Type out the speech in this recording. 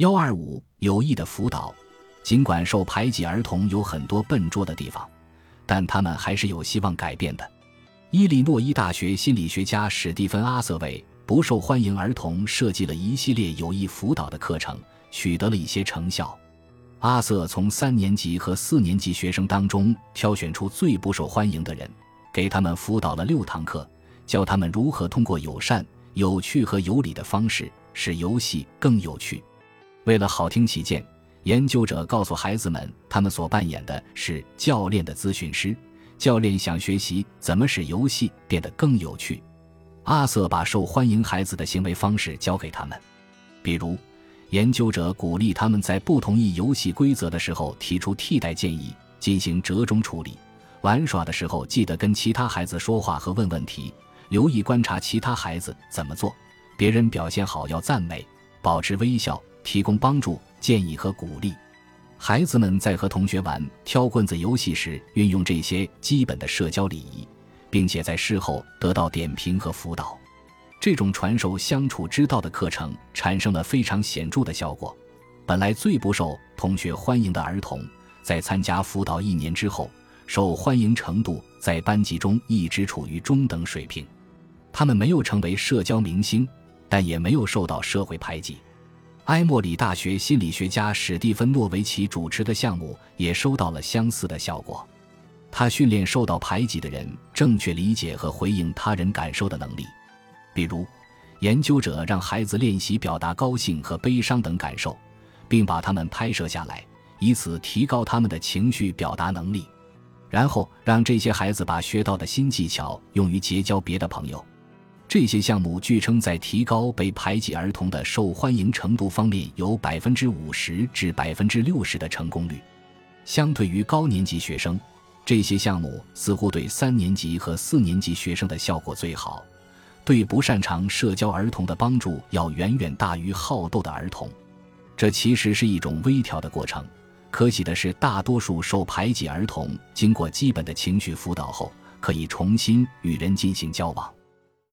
幺二五有益的辅导，尽管受排挤儿童有很多笨拙的地方，但他们还是有希望改变的。伊利诺伊大学心理学家史蒂芬·阿瑟为不受欢迎儿童设计了一系列有益辅导的课程，取得了一些成效。阿瑟从三年级和四年级学生当中挑选出最不受欢迎的人，给他们辅导了六堂课，教他们如何通过友善、有趣和有礼的方式使游戏更有趣。为了好听起见，研究者告诉孩子们，他们所扮演的是教练的咨询师。教练想学习怎么使游戏变得更有趣。阿瑟把受欢迎孩子的行为方式教给他们，比如，研究者鼓励他们在不同意游戏规则的时候提出替代建议，进行折中处理。玩耍的时候记得跟其他孩子说话和问问题，留意观察其他孩子怎么做。别人表现好要赞美，保持微笑，提供帮助、建议和鼓励。孩子们在和同学玩挑棍子游戏时，运用这些基本的社交礼仪，并且在事后得到点评和辅导。这种传授相处之道的课程产生了非常显著的效果。本来最不受同学欢迎的儿童，在参加辅导一年之后，受欢迎程度在班级中一直处于中等水平。他们没有成为社交明星，但也没有受到社会排挤。埃默里大学心理学家史蒂芬·诺维奇主持的项目也收到了相似的效果。他训练受到排挤的人正确理解和回应他人感受的能力。比如，研究者让孩子练习表达高兴和悲伤等感受，并把他们拍摄下来，以此提高他们的情绪表达能力。然后让这些孩子把学到的新技巧用于结交别的朋友。这些项目据称在提高被排挤儿童的受欢迎程度方面有百分之五十至百分之六十的成功率。相对于高年级学生，这些项目似乎对三年级和四年级学生的效果最好。对不擅长社交儿童的帮助要远远大于好斗的儿童。这其实是一种微调的过程。可喜的是，大多数受排挤儿童经过基本的情绪辅导后，可以重新与人进行交往。